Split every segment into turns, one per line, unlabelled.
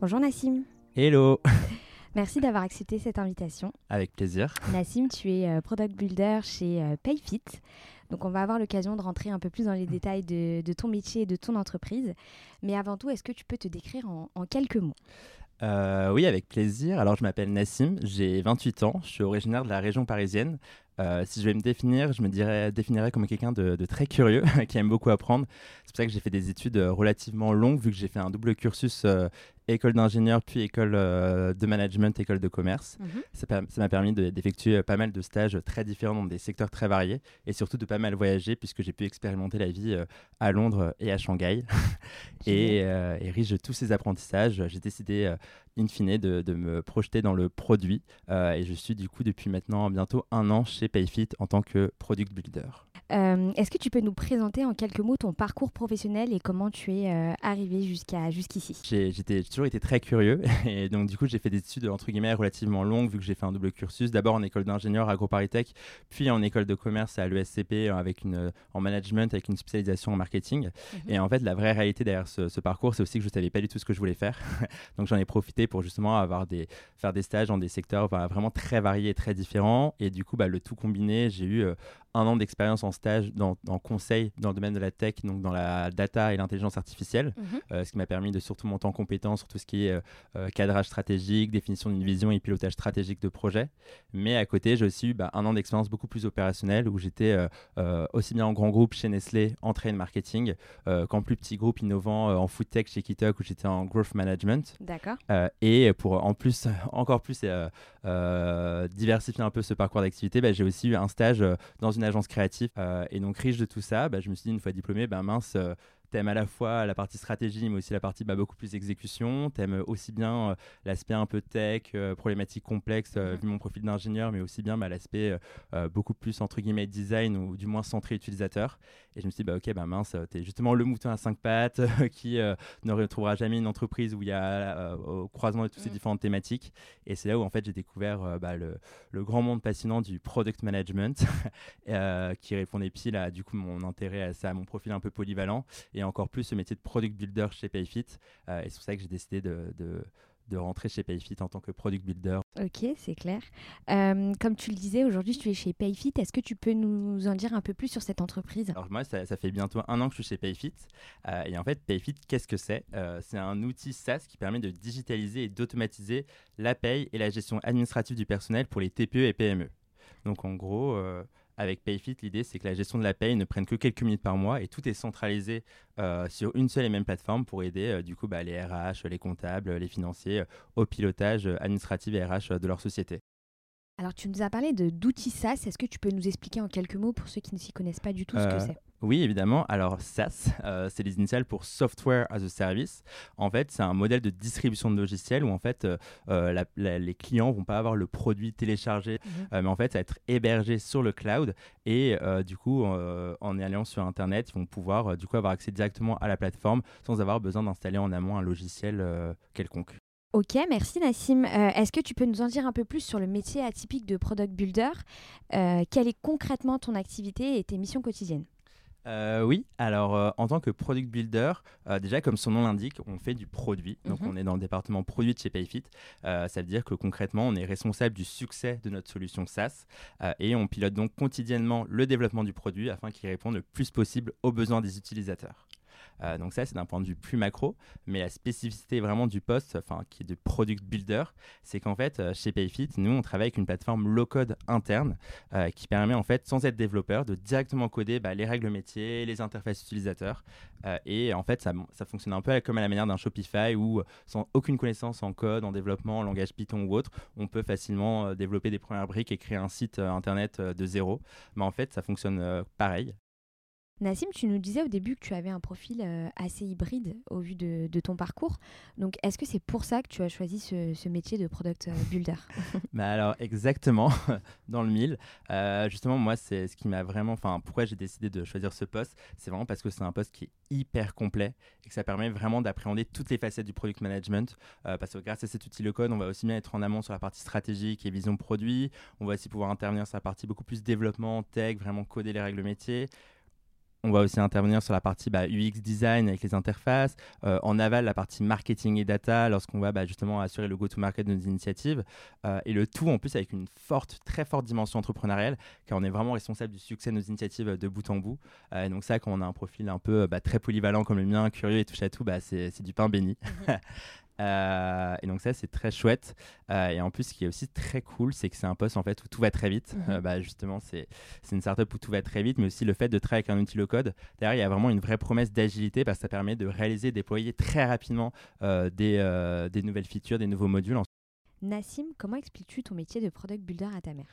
Bonjour Nassim.
Hello
Merci d'avoir accepté cette invitation.
Avec plaisir.
Nassim, tu es euh, product builder chez euh, Payfit. Donc on va avoir l'occasion de rentrer un peu plus dans les détails de, ton métier et de ton entreprise. Mais avant tout, est-ce que tu peux te décrire en, quelques mots?
Euh, oui, avec plaisir. Alors, je m'appelle Nassim, j'ai 28 ans, je suis originaire de la région parisienne. Si je vais me définir, je me dirais, définirais comme quelqu'un de, de, très curieux, qui aime beaucoup apprendre. C'est pour ça que j'ai fait des études relativement longues, vu que j'ai fait un double cursus école d'ingénieur, puis école euh, de management, école de commerce. Mhm. Ça m'a permis d'effectuer euh, pas mal de stages très différents dans des secteurs très variés et surtout de pas mal voyager puisque j'ai pu expérimenter la vie euh, à Londres et à Shanghai. et, et, riche de tous ces apprentissages, j'ai décidé in fine de, de, me projeter dans le produit et je suis du coup depuis maintenant bientôt un an chez Payfit en tant que product builder.
Euh, est-ce que tu peux nous présenter en quelques mots ton parcours professionnel et comment tu es euh, arrivé jusqu'à jusqu'ici?
J'ai toujours été très curieux et donc du coup j'ai fait des études entre guillemets relativement longues vu que j'ai fait un double cursus, d'abord en école d'ingénieur à AgroParisTech, puis en école de commerce à l'ESCP euh, avec une en management avec une spécialisation en marketing. Mhm. Et en fait la vraie réalité derrière ce, parcours c'est aussi que je savais pas du tout ce que je voulais faire. donc j'en ai profité pour justement avoir des faire des stages dans des secteurs vraiment très variés et très différents. Et du coup bah, le tout combiné j'ai eu un an d'expérience en stage dans, en conseil dans le domaine de la tech, donc dans la data et l'intelligence artificielle, mhm. euh, ce qui m'a permis de surtout monter en compétence sur tout ce qui est euh, euh, cadrage stratégique, définition d'une vision et pilotage stratégique de projet. Mais à côté, j'ai aussi eu bah, un an d'expérience beaucoup plus opérationnelle où j'étais aussi bien en grand groupe chez Nestlé en trade marketing qu'en plus petit groupe innovant en food tech chez Kitok où j'étais en growth management.
D'accord.
et pour en plus, encore plus diversifier un peu ce parcours d'activité, bah, j'ai aussi eu un stage dans une agence créative. Euh, et donc, riche de tout ça, bah, je me suis dit, une fois diplômé, ben mince, euh, t'aimes à la fois la partie stratégie, mais aussi la partie bah, beaucoup plus exécution. T'aimes aussi bien euh, l'aspect un peu tech, euh, problématique complexe, euh, vu mon profil d'ingénieur, mais aussi bien bah, l'aspect beaucoup plus entre guillemets design ou du moins centré utilisateur. Et je me suis dit, bah, ok, bah mince, t'es justement le mouton à cinq pattes qui ne retrouvera jamais une entreprise où il y a au croisement de toutes ces mm. différentes thématiques. Et c'est là où en fait j'ai découvert bah, le, le, grand monde passionnant du product management qui répondait pile à du coup mon intérêt à ça, à mon profil un peu polyvalent. Et et encore plus ce métier de product builder chez Payfit. Euh, et c'est pour ça que j'ai décidé de, de, rentrer chez Payfit en tant que product builder.
Ok, c'est clair. Euh, comme tu le disais, aujourd'hui tu es chez Payfit. Est-ce que tu peux nous en dire un peu plus sur cette entreprise?
Alors moi, ça, fait bientôt un an que je suis chez Payfit. Euh, et en fait, Payfit, qu'est-ce que c'est? C'est un outil SaaS qui permet de digitaliser et d'automatiser la paye et la gestion administrative du personnel pour les TPE et PME. Donc en gros, avec Payfit, l'idée c'est que la gestion de la paye ne prenne que quelques minutes par mois et tout est centralisé euh, sur une seule et même plateforme pour aider euh, du coup bah, les RH, les comptables, les financiers euh, au pilotage administratif et RH de leur société.
Alors tu nous as parlé d'outils SaaS, est-ce que tu peux nous expliquer en quelques mots pour ceux qui ne s'y connaissent pas du tout ce que c'est?
Oui, évidemment. Alors, SaaS, euh, c'est les initiales pour Software as a Service. En fait, c'est un modèle de distribution de logiciels où, en fait, euh, euh, les clients vont pas avoir le produit téléchargé, mhm. mais en fait, ça va être hébergé sur le cloud. Et du coup, en allant sur Internet, ils vont pouvoir, du coup, avoir accès directement à la plateforme sans avoir besoin d'installer en amont un logiciel quelconque.
Ok, merci Nassim. Est-ce que tu peux nous en dire un peu plus sur le métier atypique de Product Builder? Quelle est concrètement ton activité et tes missions quotidiennes?
Euh, oui, alors euh, en tant que product builder, euh, déjà comme son nom l'indique, on fait du produit. Donc mhm. on est dans le département produit de chez Payfit. ça veut dire que concrètement, on est responsable du succès de notre solution SaaS et on pilote donc quotidiennement le développement du produit afin qu'il réponde le plus possible aux besoins des utilisateurs. Donc ça, c'est d'un point de vue plus macro. Mais la spécificité vraiment du poste, enfin qui est de product builder, c'est qu'en fait, chez Payfit, nous, on travaille avec une plateforme low-code interne qui permet en fait, sans être développeur, de directement coder bah, les règles métiers, les interfaces utilisateurs. et en fait, ça, ça, fonctionne un peu comme à la manière d'un Shopify où, sans aucune connaissance en code, en développement, en langage Python ou autre, on peut facilement développer des premières briques et créer un site internet de zéro. Mais en fait, ça fonctionne pareil.
Nassim, tu nous disais au début que tu avais un profil euh, assez hybride au vu de, ton parcours. Donc, est-ce que c'est pour ça que tu as choisi ce, métier de product euh, builder?
Bah Alors, exactement, dans le mille. Euh, justement, moi, c'est ce qui m'a vraiment. Enfin, pourquoi j'ai décidé de choisir ce poste C'est vraiment parce que c'est un poste qui est hyper complet et que ça permet vraiment d'appréhender toutes les facettes du product management. parce que grâce à cet outil le code, on va aussi bien être en amont sur la partie stratégique et vision produit. On va aussi pouvoir intervenir sur la partie beaucoup plus développement, tech, vraiment coder les règles métiers. On va aussi intervenir sur la partie bah, UX design avec les interfaces. Euh, en aval, la partie marketing et data lorsqu'on va bah, justement assurer le go-to-market de nos initiatives. Euh, et le tout en plus avec une forte, très forte dimension entrepreneuriale, car on est vraiment responsable du succès de nos initiatives de bout en bout. Euh, et donc ça, quand on a un profil un peu bah, très polyvalent comme le mien, curieux et touche à tout, c'est du pain béni. Euh, et donc ça, c'est très chouette. Euh, et en plus, ce qui est aussi très cool, c'est que c'est un poste en fait où tout va très vite. Mhm. Euh, bah, justement, c'est une startup où tout va très vite, mais aussi le fait de travailler avec un outil low-code. Derrière, il y a vraiment une vraie promesse d'agilité parce que ça permet de réaliser, déployer très rapidement des, des nouvelles features, des nouveaux modules.
Nassim, comment expliques-tu ton métier de product builder à ta mère?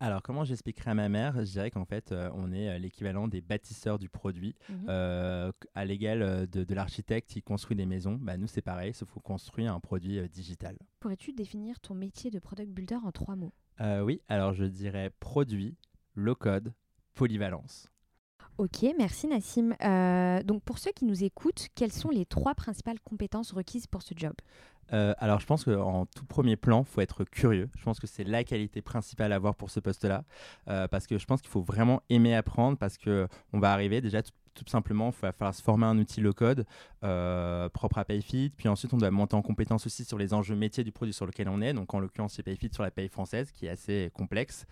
Alors, comment j'expliquerai à ma mère? Je dirais qu'en fait, euh, on est euh, l'équivalent des bâtisseurs du produit. Mhm. Euh, à l'égal de, l'architecte qui construit des maisons, bah, nous, c'est pareil, sauf qu'on construit un produit digital.
Pourrais-tu définir ton métier de product builder en trois mots?
Oui, alors je dirais produit, low code, polyvalence.
Ok, merci Nassim. donc pour ceux qui nous écoutent, quelles sont les trois principales compétences requises pour ce job?
Euh, alors, je pense qu'en tout premier plan, il faut être curieux. Je pense que c'est la qualité principale à avoir pour ce poste-là. Euh, parce que je pense qu'il faut vraiment aimer apprendre parce qu'on va arriver déjà tout, simplement, il va se former un outil low-code euh, propre à PayFit. Puis ensuite, on doit monter en compétence aussi sur les enjeux métiers du produit sur lequel on est. Donc, en l'occurrence, c'est PayFit sur la paye française qui est assez complexe.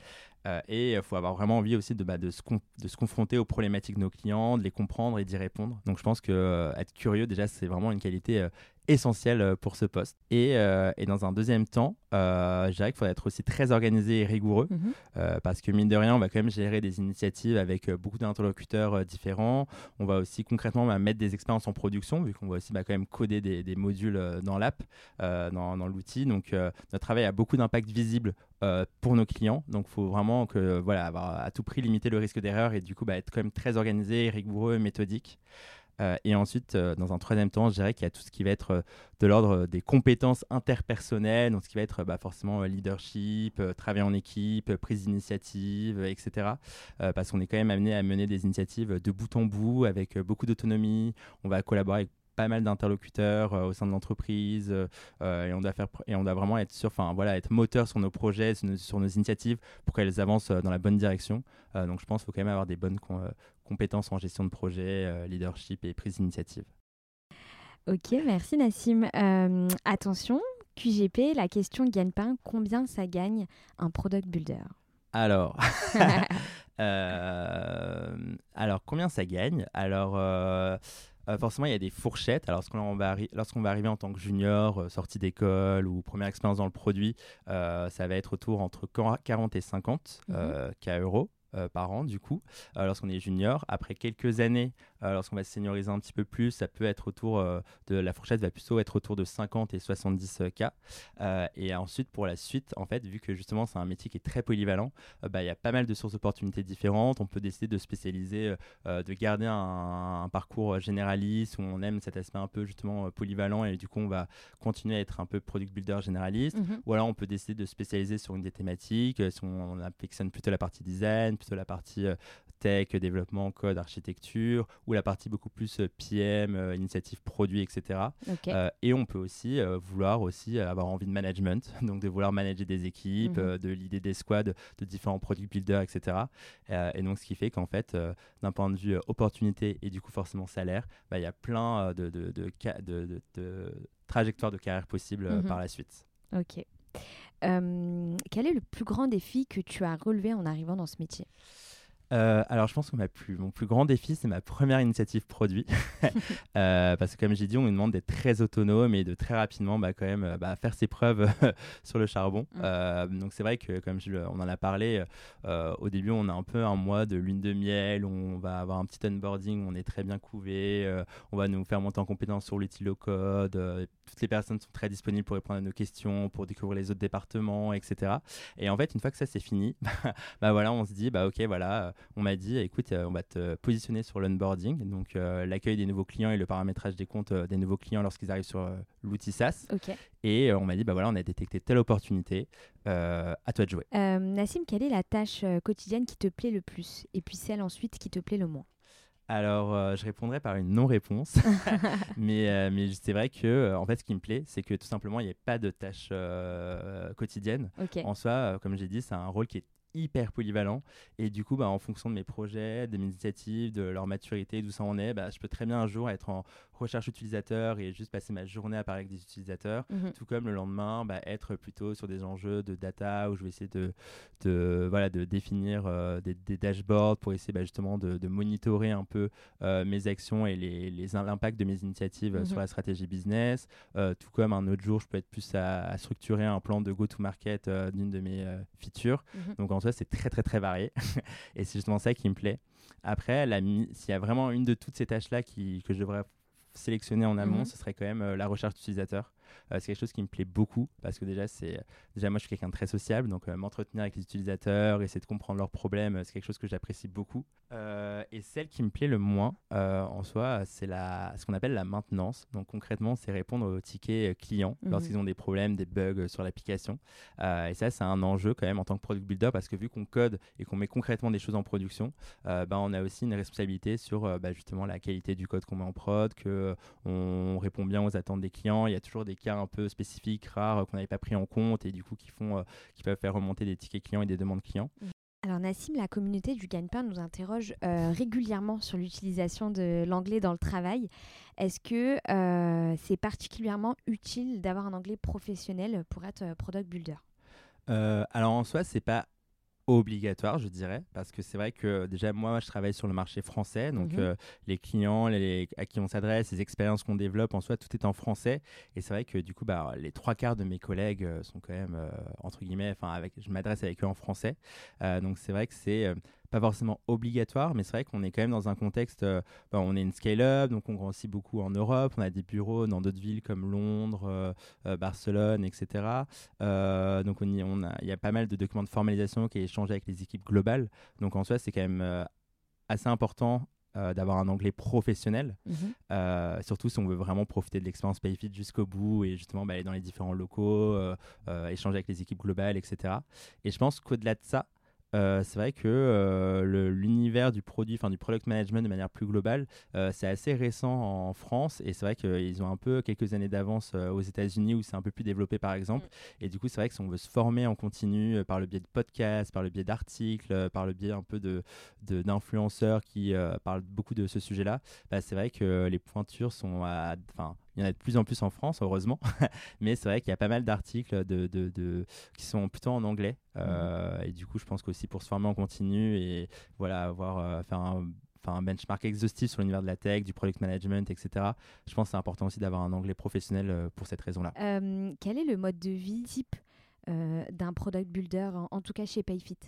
Et il faut avoir vraiment envie aussi de, bah, de, se de, se confronter aux problématiques de nos clients, de les comprendre et d'y répondre. Donc je pense que être curieux, déjà, c'est vraiment une qualité essentiel euh, pour ce poste. Et, euh, et dans un deuxième temps, euh, je dirais qu'il faut être aussi très organisé et rigoureux mhm. parce que mine de rien, on va quand même gérer des initiatives avec beaucoup d'interlocuteurs différents. On va aussi concrètement bah, mettre des expériences en production vu qu'on va aussi bah, quand même coder des, des modules dans l'app, dans, dans l'outil. Donc notre travail a beaucoup d'impact visible pour nos clients. Donc, il faut vraiment que, voilà, avoir à tout prix limiter le risque d'erreur et du coup, bah, être quand même très organisé, rigoureux, méthodique. Euh, et ensuite, euh, dans un troisième temps, je dirais qu'il y a tout ce qui va être euh, de l'ordre des compétences interpersonnelles, donc ce qui va être bah, forcément leadership, travail en équipe, prise d'initiative, etc. parce qu'on est quand même amené à mener des initiatives de bout en bout avec beaucoup d'autonomie. On va collaborer avec pas mal d'interlocuteurs au sein de l'entreprise et on doit faire et on doit vraiment être sur enfin voilà être moteur sur nos projets sur nos, initiatives pour qu'elles avancent dans la bonne direction donc je pense qu'il faut quand même avoir des bonnes compétences en gestion de projet, euh, leadership et prise d'initiative.
Ok, merci Nassim. Euh, attention, QGP, la question gagne-pain, combien ça gagne un product builder?
Alors, euh, alors combien ça gagne? Alors, forcément, il y a des fourchettes. Alors, lorsqu'on va, lorsqu'on va arriver en tant que junior, sortie d'école ou première expérience dans le produit, ça va être autour entre 40 et 50 mm K euros. par an du coup lorsqu'on est junior après quelques années euh, lorsqu'on va se senioriser un petit peu plus, ça peut être autour euh, de la fourchette va plutôt être autour de 50 et 70 euh, cas. et ensuite, pour la suite, en fait, vu que justement c'est un métier qui est très polyvalent, bah, il y a pas mal de sources d'opportunités différentes. On peut décider de spécialiser, de garder un, parcours généraliste où on aime cet aspect un peu justement polyvalent et du coup on va continuer à être un peu product builder généraliste. Mhm. Ou alors on peut décider de spécialiser sur une des thématiques, si on, on affectionne plutôt la partie design, plutôt la partie tech, développement, code, architecture, ou la partie beaucoup plus euh, PM, euh, initiative produit, etc. Euh, et on peut aussi vouloir aussi avoir envie de management, donc de vouloir manager des équipes, mhm. de l'idée des squads, de différents product builders, etc. et donc ce qui fait qu'en fait, d'un point de vue opportunité et du coup forcément salaire, bah, il y a plein de, de, de, de, trajectoires de carrière possibles mhm. par la suite.
Ok. quel est le plus grand défi que tu as relevé en arrivant dans ce métier?
Euh, alors, je pense que ma plus, mon plus grand défi, c'est ma première initiative produit. Euh, parce que, comme j'ai dit, on nous demande d'être très autonome et de très rapidement bah, quand même, bah, faire ses preuves sur le charbon. Mm. Euh, donc, c'est vrai que, comme je, on en a parlé, au début, on a un peu un mois de lune de miel où on va avoir un petit onboarding, où on est très bien couvé, on va nous faire monter en compétence sur l'outil low code. toutes les personnes sont très disponibles pour répondre à nos questions, pour découvrir les autres départements, etc. Et en fait, une fois que ça c'est fini, bah voilà, on se dit, bah ok, voilà, on m'a dit, écoute, euh, on va te positionner sur l'onboarding, donc euh, l'accueil des nouveaux clients et le paramétrage des comptes euh, des nouveaux clients lorsqu'ils arrivent sur l'outil SaaS. Et on m'a dit, bah voilà, on a détecté telle opportunité, à toi de jouer.
Nassim, quelle est la tâche quotidienne qui te plaît le plus et puis celle ensuite qui te plaît le moins?
Alors, je répondrai par une non-réponse. mais, mais c'est vrai que, en fait, ce qui me plaît, c'est que tout simplement, il n'y a pas de tâche quotidienne. En soi, comme j'ai dit, c'est un rôle qui est hyper polyvalent. Et du coup, bah, en fonction de mes projets, de mes initiatives, de leur maturité, d'où ça en est, bah, je peux très bien un jour être en recherche utilisateur et juste passer ma journée à parler avec des utilisateurs. Mhm. Tout comme le lendemain, bah, être plutôt sur des enjeux de data où je vais essayer de, de, voilà, de définir euh, des, dashboards pour essayer justement de, de, monitorer un peu euh, mes actions et les, l'impact de mes initiatives mhm. sur la stratégie business. Euh, tout comme un autre jour, je peux être plus à, structurer un plan de go-to-market d'une de mes features. Mhm. Donc en c'est très très très varié. et c'est justement ça qui me plaît. Après, s'il y a vraiment une de toutes ces tâches-là que je devrais sélectionner en amont, mhm. ce serait quand même euh, la recherche d'utilisateurs. Euh, c'est quelque chose qui me plaît beaucoup parce que déjà, c'est déjà moi je suis quelqu'un de très sociable, donc euh, m'entretenir avec les utilisateurs, essayer de comprendre leurs problèmes, c'est quelque chose que j'apprécie beaucoup. et celle qui me plaît le moins en soi, c'est la ce qu'on appelle la maintenance. Donc concrètement, c'est répondre aux tickets clients mhm. lorsqu'ils ont des problèmes, des bugs sur l'application. et ça, c'est un enjeu quand même en tant que product builder parce que vu qu'on code et qu'on met concrètement des choses en production, bah, on a aussi une responsabilité sur bah, justement la qualité du code qu'on met en prod, que on répond bien aux attentes des clients. Il y a toujours des cas un peu spécifiques, rares, euh, qu'on n'avait pas pris en compte et du coup qui, font, euh, qui peuvent faire remonter des tickets clients et des demandes clients. Mmh.
Alors Nassim, la communauté du gagne-pain nous interroge euh, régulièrement sur l'utilisation de l'anglais dans le travail. Est-ce que c'est particulièrement utile d'avoir un anglais professionnel pour être product builder?
Alors en soi, c'est pas obligatoire, je dirais, parce que c'est vrai que déjà moi, je travaille sur le marché français, donc mhm. euh, les clients les, à qui on s'adresse, les expériences qu'on développe, en soi, tout est en français. Et c'est vrai que du coup, bah, les trois quarts de mes collègues euh, sont quand même, euh, entre guillemets, enfin, avec, je m'adresse avec eux en français. donc c'est vrai que c'est pas forcément obligatoire, mais c'est vrai qu'on est quand même dans un contexte, euh, bah, on est une scale-up, donc on grandit beaucoup en Europe, on a des bureaux dans d'autres villes comme Londres, euh, euh, Barcelone, etc. donc on y, on a, il y a pas mal de documents de formalisation qui est échangé avec les équipes globales. Donc en soi, c'est quand même assez important d'avoir un anglais professionnel, mhm. surtout si on veut vraiment profiter de l'expérience PayFit jusqu'au bout et justement bah, aller dans les différents locaux, échanger avec les équipes globales, etc. Et je pense qu'au-delà de ça, euh, c'est vrai que euh, l'univers du produit, enfin du product management de manière plus globale, euh, c'est assez récent en France et c'est vrai qu'ils ont un peu quelques années d'avance aux États-Unis où c'est un peu plus développé par exemple. Mm. Et du coup, c'est vrai que si on veut se former en continu par le biais de podcasts, par le biais d'articles, par le biais un peu de d'influenceurs qui parlent beaucoup de ce sujet-là, bah, c'est vrai que les pointures sont à, enfin il y en a de plus en plus en France, heureusement. Mais c'est vrai qu'il y a pas mal d'articles de, de, qui sont plutôt en anglais. Euh, mhm. Et du coup, je pense qu'aussi pour se former en continu et voilà, avoir, euh, faire un, un benchmark exhaustif sur l'univers de la tech, du product management, etc. Je pense que c'est important aussi d'avoir un anglais professionnel euh, pour cette raison-là.
quel est le mode de vie type d'un product builder, en tout cas chez Payfit?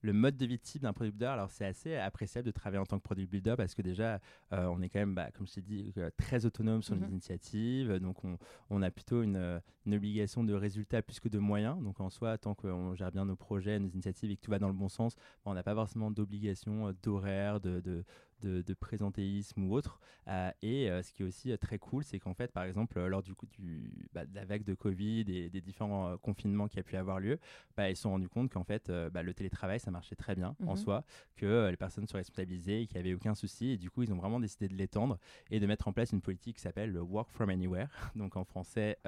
Le mode de vie type d'un product builder, alors c'est assez appréciable de travailler en tant que product builder parce que déjà, euh, on est quand même, bah, comme je t'ai dit, euh, très autonome sur nos mhm. initiatives. Donc, on, on a plutôt une, une, obligation de résultat plus que de moyens. Donc, en soi, tant qu'on gère bien nos projets, nos initiatives et que tout va dans le bon sens, bah, on n'a pas forcément d'obligation euh, d'horaire, de, de, de, présentéisme ou autre. Euh, et euh, ce qui est aussi euh, très cool, c'est qu'en fait, par exemple, lors du coup du, bah, de la vague de Covid et des différents confinements qui a pu avoir lieu, bah, ils se sont rendus compte qu'en fait, bah, le télétravail, ça marchait très bien en mhm. soi, que les personnes se responsabilisées et qu'il n'y avait aucun souci. Et du coup, ils ont vraiment décidé de l'étendre et de mettre en place une politique qui s'appelle le Work from Anywhere. Donc en français,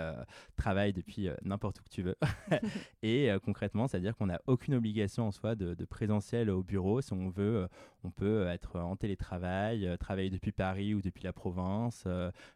travail depuis n'importe où que tu veux. et concrètement, c'est-à-dire qu'on n'a aucune obligation en soi de, de, présentiel au bureau. Si on veut, on peut être en télétravail télétravail, travailler depuis Paris ou depuis la province,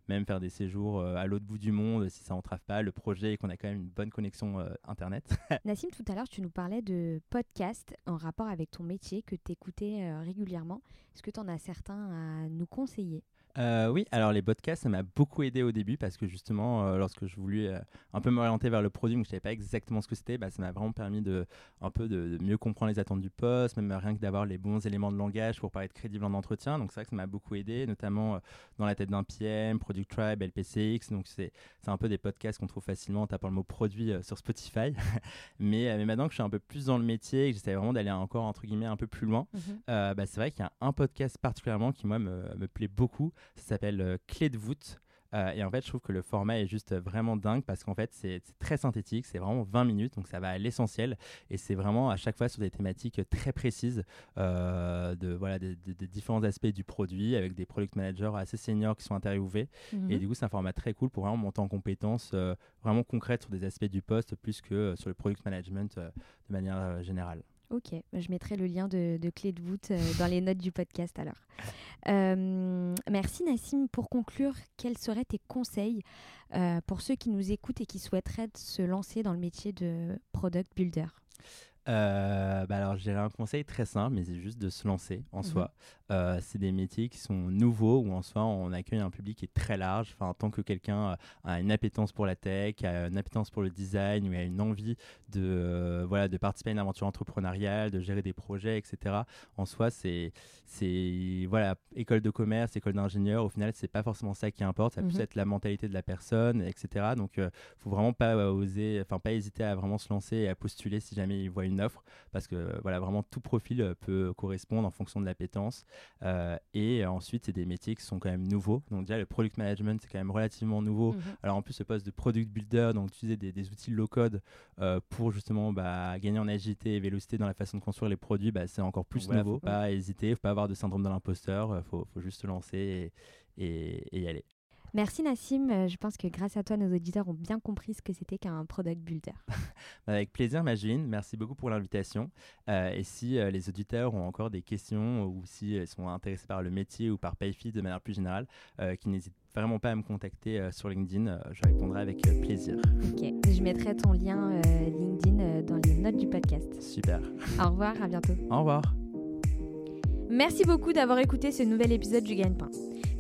même faire des séjours à l'autre bout du monde si ça entrave pas le projet et qu'on a quand même une bonne connexion Internet.
Nassim, tout à l'heure, tu nous parlais de podcasts en rapport avec ton métier que tu écoutais régulièrement. Est-ce que tu en as certains à nous conseiller?
Euh, oui, alors les podcasts, ça m'a beaucoup aidé au début parce que justement, euh, lorsque je voulais euh, un peu m'orienter vers le produit, mais je ne savais pas exactement ce que c'était, bah, ça m'a vraiment permis de, un peu de, mieux comprendre les attentes du poste, même rien que d'avoir les bons éléments de langage pour paraître crédible en entretien. Donc c'est vrai que ça m'a beaucoup aidé, notamment dans la tête d'un PM, Product Tribe, LPCX. Donc c'est un peu des podcasts qu'on trouve facilement en tapant le mot produit sur Spotify. mais, mais maintenant que je suis un peu plus dans le métier et que j'essaie vraiment d'aller encore entre guillemets un peu plus loin, mmh bah, c'est vrai qu'il y a un podcast particulièrement qui moi me, me plaît beaucoup. Ça s'appelle euh, Clé de voûte. Euh, et en fait, je trouve que le format est juste vraiment dingue parce qu'en fait, c'est très synthétique, c'est vraiment 20 minutes, donc ça va à l'essentiel. Et c'est vraiment à chaque fois sur des thématiques très précises euh, de, voilà, des, différents aspects du produit avec des product managers assez seniors qui sont interviewés. Mhm. Et du coup, c'est un format très cool pour vraiment monter en compétences vraiment concrètes sur des aspects du poste plus que sur le product management de manière générale.
Ok, bah, je mettrai le lien de, clé de voûte euh, dans les notes du podcast alors. Euh, merci Nassim. Pour conclure, quels seraient tes conseils euh, pour ceux qui nous écoutent et qui souhaiteraient se lancer dans le métier de product builder?
Euh, bah alors, j'ai un conseil très simple, mais c'est juste de se lancer en mmh soi. Euh, c'est des métiers qui sont nouveaux, où en soi, on accueille un public qui est très large. Enfin, tant que quelqu'un a une appétence pour la tech, a une appétence pour le design, ou a une envie de, euh, voilà, de participer à une aventure entrepreneuriale, de gérer des projets, etc. En soi, c'est, voilà, école de commerce, école d'ingénieur. Au final, c'est pas forcément ça qui importe. Ça peut mmh être la mentalité de la personne, etc. Donc, il faut vraiment pas oser, enfin, pas hésiter à vraiment se lancer et à postuler si jamais il voit une offre parce que voilà, vraiment tout profil euh, peut correspondre en fonction de l'appétence. Euh, et ensuite, c'est des métiers qui sont quand même nouveaux. Donc déjà, le product management, c'est quand même relativement nouveau. Mhm. Alors en plus, ce poste de product builder, donc utiliser des, des outils low-code euh, pour justement bah, gagner en agilité et vélocité dans la façon de construire les produits, bah, c'est encore plus nouveau. Faut pas hésiter, faut pas avoir de syndrome de l'imposteur, faut, faut juste se lancer et, et, et y aller.
Merci Nassim, euh, je pense que grâce à toi, nos auditeurs ont bien compris ce que c'était qu'un product builder.
Avec plaisir Magine, merci beaucoup pour l'invitation. Euh, et si euh, les auditeurs ont encore des questions ou s'ils sont intéressés par le métier ou par Payfit de manière plus générale, qu'ils n'hésitent vraiment pas à me contacter sur LinkedIn, je répondrai avec plaisir.
Ok, je mettrai ton lien LinkedIn dans les notes du podcast.
Super.
Au revoir, à bientôt.
Au revoir.
Merci beaucoup d'avoir écouté ce nouvel épisode du Gagne-Pain.